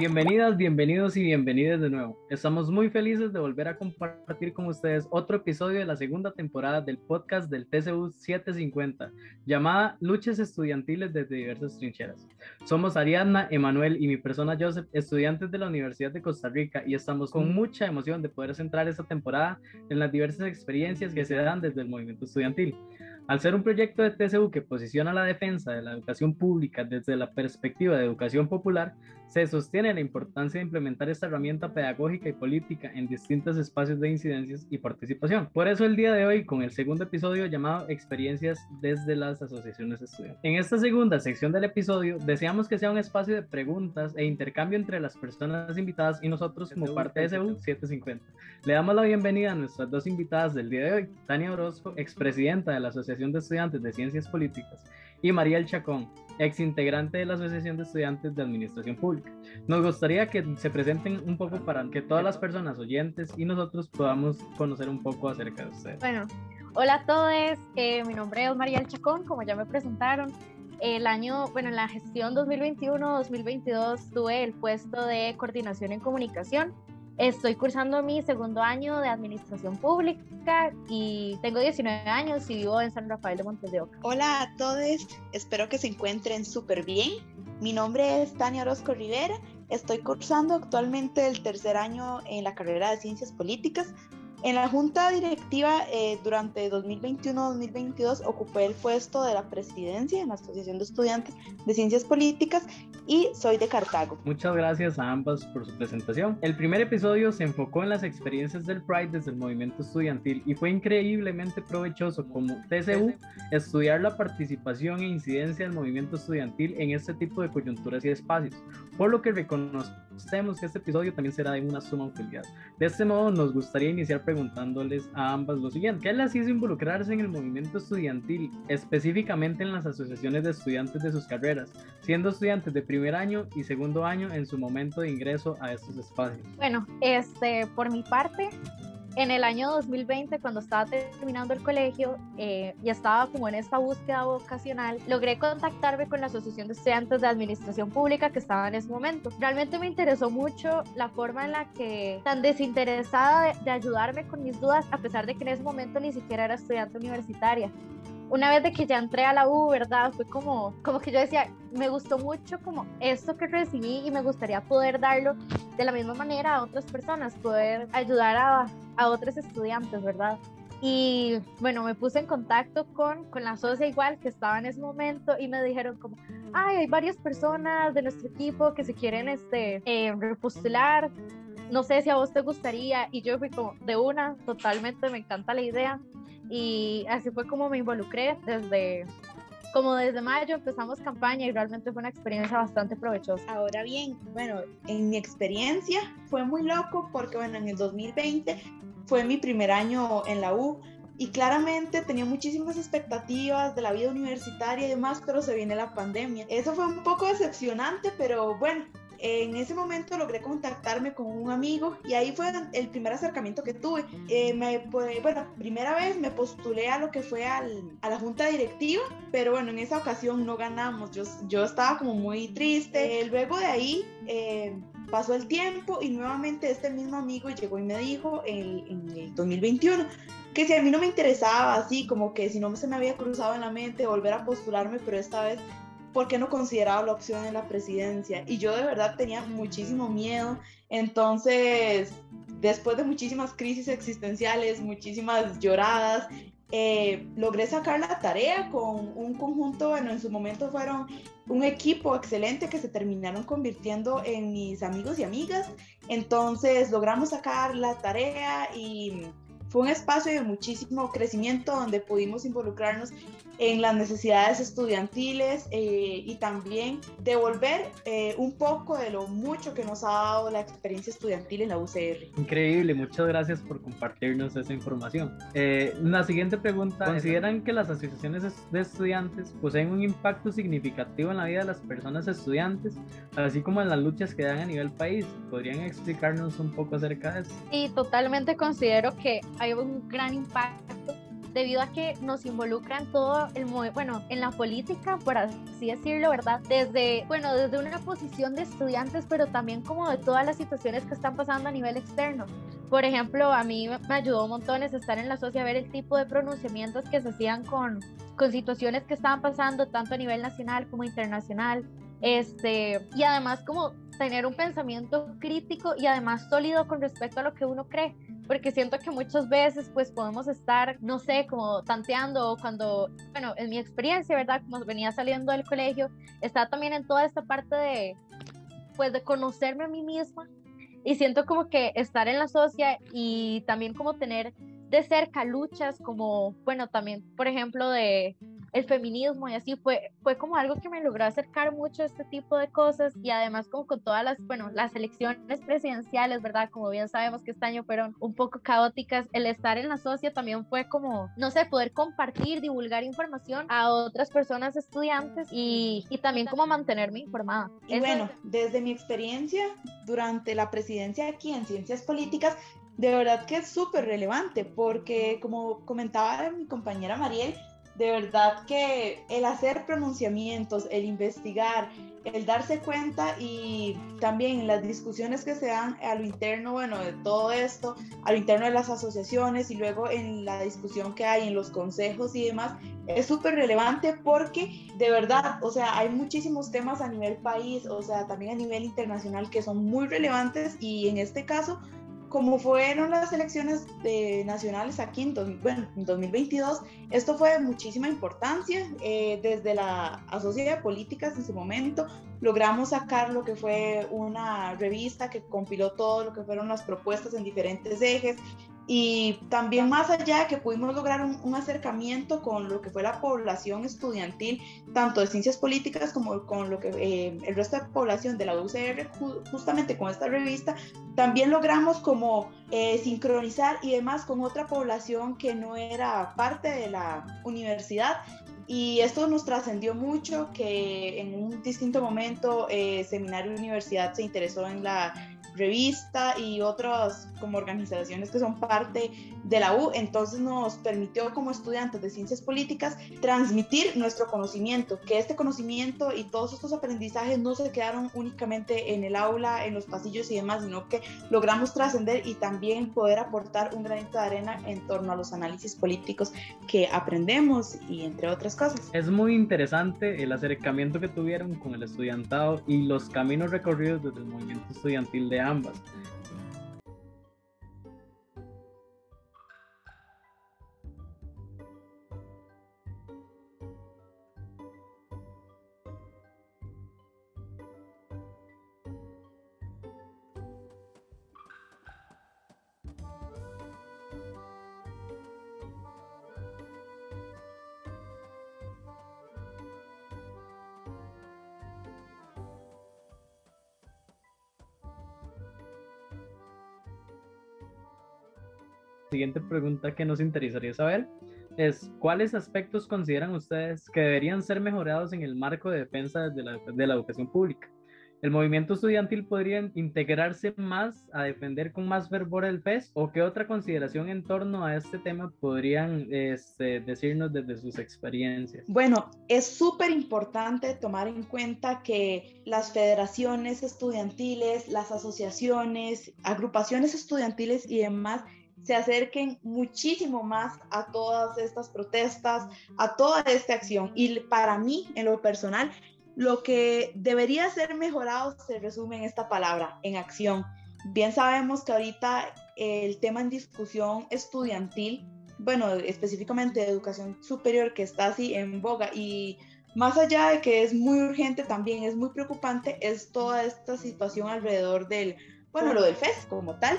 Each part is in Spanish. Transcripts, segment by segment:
Bienvenidas, bienvenidos y bienvenidas de nuevo. Estamos muy felices de volver a compartir con ustedes otro episodio de la segunda temporada del podcast del TCU 750, llamada Luchas Estudiantiles desde diversas trincheras. Somos Ariadna, Emanuel y mi persona Joseph, estudiantes de la Universidad de Costa Rica, y estamos con mucha emoción de poder centrar esta temporada en las diversas experiencias que se dan desde el movimiento estudiantil. Al ser un proyecto de TCU que posiciona la defensa de la educación pública desde la perspectiva de educación popular, se sostiene la importancia de implementar esta herramienta pedagógica y política en distintos espacios de incidencias y participación. Por eso el día de hoy, con el segundo episodio llamado Experiencias desde las asociaciones estudiantiles. En esta segunda sección del episodio, deseamos que sea un espacio de preguntas e intercambio entre las personas invitadas y nosotros como parte de TCU 750. Le damos la bienvenida a nuestras dos invitadas del día de hoy, Tania Orozco, expresidenta de la Asociación de Estudiantes de Ciencias Políticas, y María El Chacón, ex integrante de la Asociación de Estudiantes de Administración Pública. Nos gustaría que se presenten un poco para que todas las personas oyentes y nosotros podamos conocer un poco acerca de ustedes. Bueno, hola a todos, eh, mi nombre es María El Chacón, como ya me presentaron. El año, bueno, en la gestión 2021-2022 tuve el puesto de coordinación en comunicación Estoy cursando mi segundo año de administración pública y tengo 19 años y vivo en San Rafael de Montes de Oca. Hola a todos, espero que se encuentren súper bien. Mi nombre es Tania Orozco Rivera, estoy cursando actualmente el tercer año en la carrera de Ciencias Políticas. En la junta directiva eh, durante 2021-2022 ocupé el puesto de la presidencia en la Asociación de Estudiantes de Ciencias Políticas y soy de Cartago. Muchas gracias a ambas por su presentación. El primer episodio se enfocó en las experiencias del Pride desde el movimiento estudiantil y fue increíblemente provechoso como TCU estudiar la participación e incidencia del movimiento estudiantil en este tipo de coyunturas y espacios, por lo que reconocemos que este episodio también será de una suma utilidad. De este modo nos gustaría iniciar preguntándoles a ambas lo siguiente. ¿Qué les hizo involucrarse en el movimiento estudiantil, específicamente en las asociaciones de estudiantes de sus carreras, siendo estudiantes de primer año y segundo año en su momento de ingreso a estos espacios? Bueno, este, por mi parte, en el año 2020, cuando estaba terminando el colegio eh, y estaba como en esta búsqueda vocacional, logré contactarme con la Asociación de Estudiantes de Administración Pública que estaba en ese momento. Realmente me interesó mucho la forma en la que, tan desinteresada de, de ayudarme con mis dudas, a pesar de que en ese momento ni siquiera era estudiante universitaria una vez de que ya entré a la U, ¿verdad? Fue como, como que yo decía, me gustó mucho como esto que recibí y me gustaría poder darlo de la misma manera a otras personas, poder ayudar a, a otros estudiantes, ¿verdad? Y bueno, me puse en contacto con, con la socia igual que estaba en ese momento y me dijeron como, ay, hay varias personas de nuestro equipo que se quieren este, eh, repostular, no sé si a vos te gustaría. Y yo fui como, de una, totalmente me encanta la idea. Y así fue como me involucré desde, como desde mayo empezamos campaña y realmente fue una experiencia bastante provechosa. Ahora bien, bueno, en mi experiencia fue muy loco porque, bueno, en el 2020 fue mi primer año en la U y claramente tenía muchísimas expectativas de la vida universitaria y demás, pero se viene la pandemia. Eso fue un poco decepcionante, pero bueno, en ese momento logré contactarme con un amigo y ahí fue el primer acercamiento que tuve. Eh, me, bueno, primera vez me postulé a lo que fue al, a la junta directiva, pero bueno, en esa ocasión no ganamos. Yo, yo estaba como muy triste. Eh, luego de ahí... Eh, pasó el tiempo y nuevamente este mismo amigo llegó y me dijo en, el 2021 que si a mí no me interesaba así, como que si no se me había cruzado en la mente volver a postularme, pero esta vez porque no consideraba la opción en la presidencia. Y yo de verdad tenía muchísimo miedo. Entonces, después de muchísimas crisis existenciales, muchísimas lloradas, eh, logré sacar la tarea con un conjunto, bueno, en su momento fueron un equipo excelente que se terminaron convirtiendo en mis amigos y amigas. Entonces logramos sacar la tarea y fue un espacio de muchísimo crecimiento donde pudimos involucrarnos en las necesidades estudiantiles eh, y también devolver eh, un poco de lo mucho que nos ha dado la experiencia estudiantil en la UCR. Increíble, muchas gracias por compartirnos esa información. Eh, la siguiente pregunta, ¿consideran que las asociaciones de estudiantes poseen un impacto significativo en la vida de las personas estudiantes, así como en las luchas que dan a nivel país? ¿Podrían explicarnos un poco acerca de eso? Sí, totalmente considero que hay un gran impacto debido a que nos involucran todo el bueno, en la política, por así decirlo, ¿verdad? Desde, bueno, desde una posición de estudiantes, pero también como de todas las situaciones que están pasando a nivel externo. Por ejemplo, a mí me ayudó montones estar en la sociedad, ver el tipo de pronunciamientos que se hacían con, con situaciones que estaban pasando tanto a nivel nacional como internacional. Este, y además como tener un pensamiento crítico y además sólido con respecto a lo que uno cree, porque siento que muchas veces pues podemos estar, no sé, como tanteando cuando, bueno, en mi experiencia, ¿verdad? Como venía saliendo del colegio, está también en toda esta parte de, pues de conocerme a mí misma y siento como que estar en la socia y también como tener de cerca luchas como, bueno, también, por ejemplo, de el feminismo y así fue, fue como algo que me logró acercar mucho a este tipo de cosas y además como con todas las, bueno, las elecciones presidenciales, ¿verdad? Como bien sabemos que este año fueron un poco caóticas, el estar en la socia también fue como, no sé, poder compartir, divulgar información a otras personas estudiantes y, y también como mantenerme informada. Y bueno, desde mi experiencia durante la presidencia aquí en Ciencias Políticas, de verdad que es súper relevante porque como comentaba mi compañera Mariel, de verdad que el hacer pronunciamientos, el investigar, el darse cuenta y también las discusiones que se dan a lo interno, bueno, de todo esto, a lo interno de las asociaciones y luego en la discusión que hay en los consejos y demás, es súper relevante porque de verdad, o sea, hay muchísimos temas a nivel país, o sea, también a nivel internacional que son muy relevantes y en este caso como fueron las elecciones de nacionales aquí en, bueno, en 2022, esto fue de muchísima importancia. Eh, desde la Asociación de Políticas en su momento logramos sacar lo que fue una revista que compiló todo lo que fueron las propuestas en diferentes ejes y también más allá que pudimos lograr un, acercamiento con lo que fue la población estudiantil, tanto de ciencias políticas como con lo que eh, el resto de población de la UCR, justamente con esta revista, también logramos como eh, sincronizar y demás con otra población que no era parte de la universidad. Y esto nos trascendió mucho, que en un distinto momento eh, Seminario Universidad se interesó en la revista y otras como organizaciones que son parte de la U, entonces nos permitió como estudiantes de ciencias políticas transmitir nuestro conocimiento, que este conocimiento y todos estos aprendizajes no se quedaron únicamente en el aula, en los pasillos y demás, sino que logramos trascender y también poder aportar un granito de arena en torno a los análisis políticos que aprendemos y entre otras cosas. Es muy interesante el acercamiento que tuvieron con el estudiantado y los caminos recorridos desde el movimiento estudiantil de ambas. Siguiente pregunta que nos interesaría saber es, ¿cuáles aspectos consideran ustedes que deberían ser mejorados en el marco de defensa de la, de la educación pública? ¿El movimiento estudiantil podría integrarse más a defender con más fervor el FES? ¿O qué otra consideración en torno a este tema podrían este, decirnos desde sus experiencias? Bueno, es súper importante tomar en cuenta que las federaciones estudiantiles, las asociaciones, agrupaciones estudiantiles y demás se acerquen muchísimo más a todas estas protestas, a toda esta acción. Y para mí, en lo personal, lo que debería ser mejorado se resume en esta palabra, en acción. Bien sabemos que ahorita el tema en discusión estudiantil, bueno, específicamente de educación superior, que está así en boga y más allá de que es muy urgente, también es muy preocupante, es toda esta situación alrededor del, bueno, lo del FES como tal,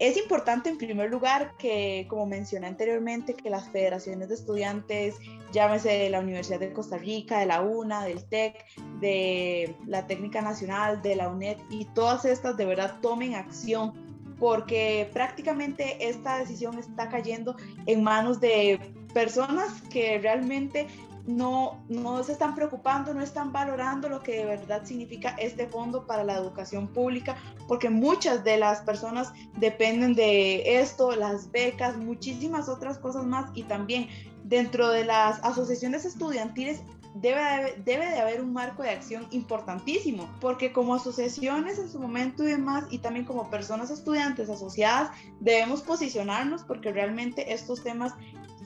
es importante en primer lugar que, como mencioné anteriormente, que las federaciones de estudiantes, llámese de la Universidad de Costa Rica, de la UNA, del TEC, de la Técnica Nacional, de la UNED y todas estas de verdad tomen acción porque prácticamente esta decisión está cayendo en manos de personas que realmente no, no se están preocupando, no están valorando lo que de verdad significa este fondo para la educación pública, porque muchas de las personas dependen de esto, las becas, muchísimas otras cosas más y también dentro de las asociaciones estudiantiles debe, debe de haber un marco de acción importantísimo, porque como asociaciones en su momento y demás, y también como personas estudiantes asociadas, debemos posicionarnos porque realmente estos temas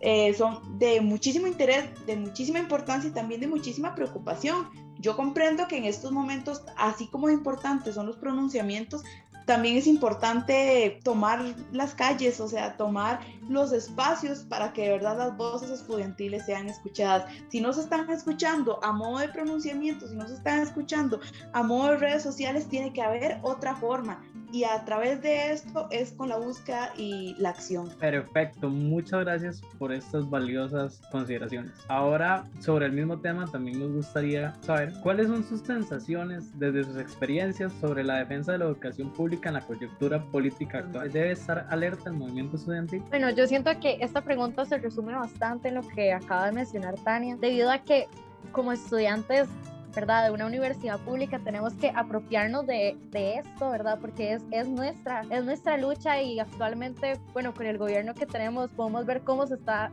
eh, son de muchísimo interés, de muchísima importancia y también de muchísima preocupación. Yo comprendo que en estos momentos, así como importantes son los pronunciamientos, también es importante tomar las calles, o sea, tomar los espacios para que de verdad las voces estudiantiles sean escuchadas. Si no se están escuchando a modo de pronunciamiento, si no se están escuchando a modo de redes sociales, tiene que haber otra forma y a través de esto es con la búsqueda y la acción. Perfecto, muchas gracias por estas valiosas consideraciones. Ahora, sobre el mismo tema, también nos gustaría saber cuáles son sus sensaciones desde sus experiencias sobre la defensa de la educación pública en la coyuntura política actual. ¿Debe estar alerta el movimiento estudiantil? Bueno, yo siento que esta pregunta se resume bastante en lo que acaba de mencionar Tania, debido a que como estudiantes ¿verdad? De una universidad pública tenemos que apropiarnos de, de esto, ¿verdad? Porque es, es, nuestra, es nuestra lucha y actualmente, bueno, con el gobierno que tenemos podemos ver cómo se está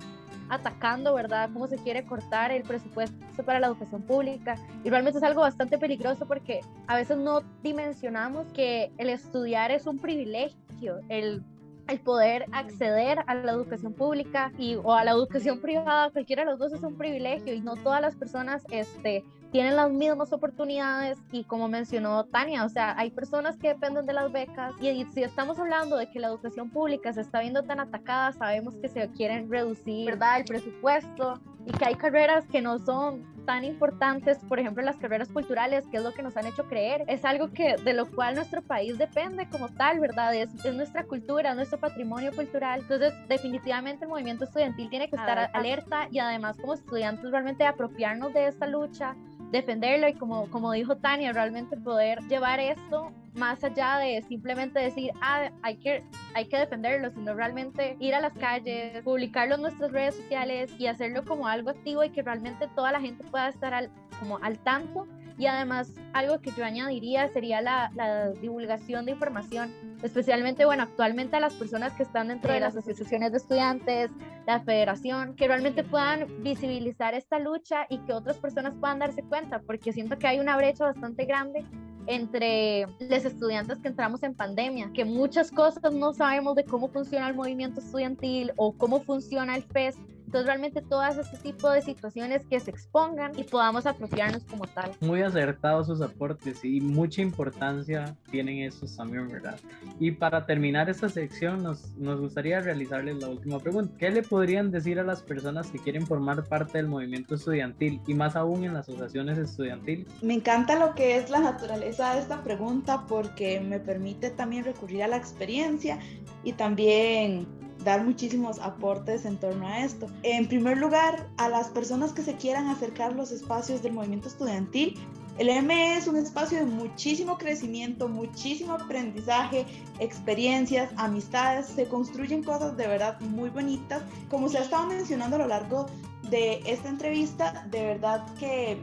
atacando, ¿verdad? Cómo se quiere cortar el presupuesto para la educación pública. Y realmente es algo bastante peligroso porque a veces no dimensionamos que el estudiar es un privilegio, el el poder acceder a la educación pública y, o a la educación privada, cualquiera de los dos es un privilegio y no todas las personas este, tienen las mismas oportunidades y como mencionó Tania, o sea, hay personas que dependen de las becas y, si estamos hablando de que la educación pública se está viendo tan atacada, sabemos que se quieren reducir, ¿verdad?, el presupuesto y que hay carreras que no son tan importantes, por ejemplo, las carreras culturales, que es lo que nos han hecho creer, es algo que de lo cual nuestro país depende como tal, ¿verdad? Es, es nuestra cultura, nuestro patrimonio cultural. Entonces, definitivamente el movimiento estudiantil tiene que estar alerta y además como estudiantes realmente apropiarnos de esta lucha, defenderlo y como, como dijo Tania, realmente poder llevar esto más allá de simplemente decir, ah, hay que, hay que defenderlo, sino realmente ir a las calles, publicarlo en nuestras redes sociales y hacerlo como algo activo y que realmente toda la gente pueda estar al, como al tanto. Y además, algo que yo añadiría sería la, la, divulgación de información, especialmente, bueno, actualmente a las personas que están dentro de las asociaciones de estudiantes, la federación, que realmente puedan visibilizar esta lucha y que otras personas puedan darse cuenta, porque siento que hay una brecha bastante grande entre los estudiantes que entramos en pandemia, que muchas cosas no sabemos de cómo funciona el movimiento estudiantil o cómo funciona el FES entonces, realmente todas este tipo de situaciones que se expongan y podamos apropiarnos como tal. Muy acertados sus aportes y mucha importancia tienen estos también, ¿verdad? Y para terminar esta sección, nos, nos gustaría realizarles la última pregunta. ¿Qué le podrían decir a las personas que quieren formar parte del movimiento estudiantil y más aún en las asociaciones estudiantiles? Me encanta lo que es la naturaleza de esta pregunta porque me permite también recurrir a la experiencia y también dar muchísimos aportes en torno a esto. En primer lugar, a las personas que se quieran acercar a los espacios del movimiento estudiantil, el ME es un espacio de muchísimo crecimiento, muchísimo aprendizaje, experiencias, amistades, se construyen cosas de verdad muy bonitas. Como se ha estado mencionando a lo largo de esta entrevista, de verdad que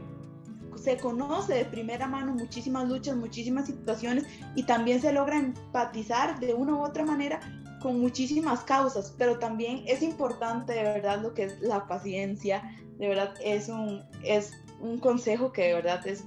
se conoce de primera mano muchísimas luchas, muchísimas situaciones y también se logra empatizar de una u otra manera con muchísimas causas, pero también es importante de verdad lo que es la paciencia, de verdad es un, es un consejo que de verdad es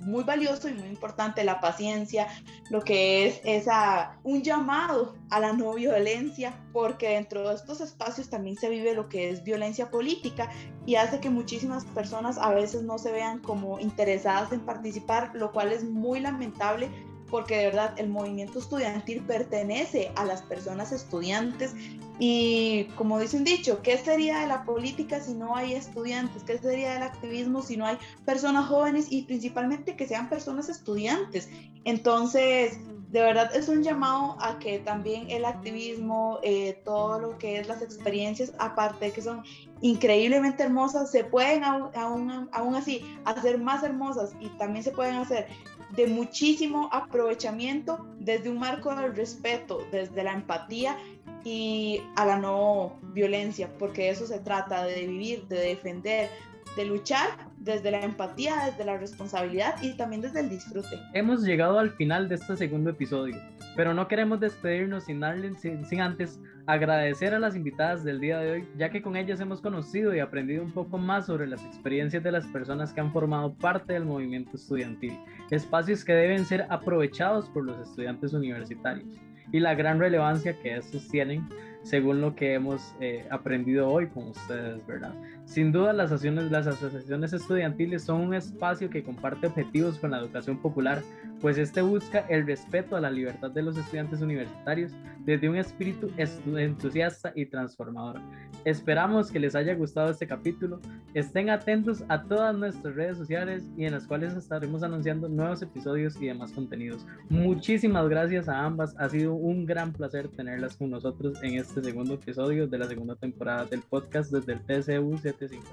muy valioso y muy importante, la paciencia, lo que es esa, un llamado a la no violencia, porque dentro de estos espacios también se vive lo que es violencia política y hace que muchísimas personas a veces no se vean como interesadas en participar, lo cual es muy lamentable porque de verdad el movimiento estudiantil pertenece a las personas estudiantes y como dicen dicho, ¿qué sería de la política si no hay estudiantes? ¿Qué sería del activismo si no hay personas jóvenes y principalmente que sean personas estudiantes? Entonces, de verdad es un llamado a que también el activismo, eh, todo lo que es las experiencias, aparte de que son increíblemente hermosas, se pueden aún, aún así hacer más hermosas y también se pueden hacer de muchísimo aprovechamiento desde un marco del respeto, desde la empatía y a la no violencia, porque eso se trata de vivir, de defender, de luchar desde la empatía, desde la responsabilidad y también desde el disfrute. Hemos llegado al final de este segundo episodio, pero no queremos despedirnos sin, antes agradecer a las invitadas del día de hoy, ya que con ellas hemos conocido y aprendido un poco más sobre las experiencias de las personas que han formado parte del movimiento estudiantil, espacios que deben ser aprovechados por los estudiantes universitarios y la gran relevancia que estos tienen según lo que hemos eh, aprendido hoy con ustedes, ¿verdad? Sin duda, las, las asociaciones estudiantiles son un espacio que comparte objetivos con la educación popular, pues este busca el respeto a la libertad de los estudiantes universitarios desde un espíritu entusiasta y transformador. Esperamos que les haya gustado este capítulo. Estén atentos a todas nuestras redes sociales y en las cuales estaremos anunciando nuevos episodios y demás contenidos. Muchísimas gracias a ambas. Ha sido un gran placer tenerlas con nosotros en este segundo episodio de la segunda temporada del podcast desde el TCU 75.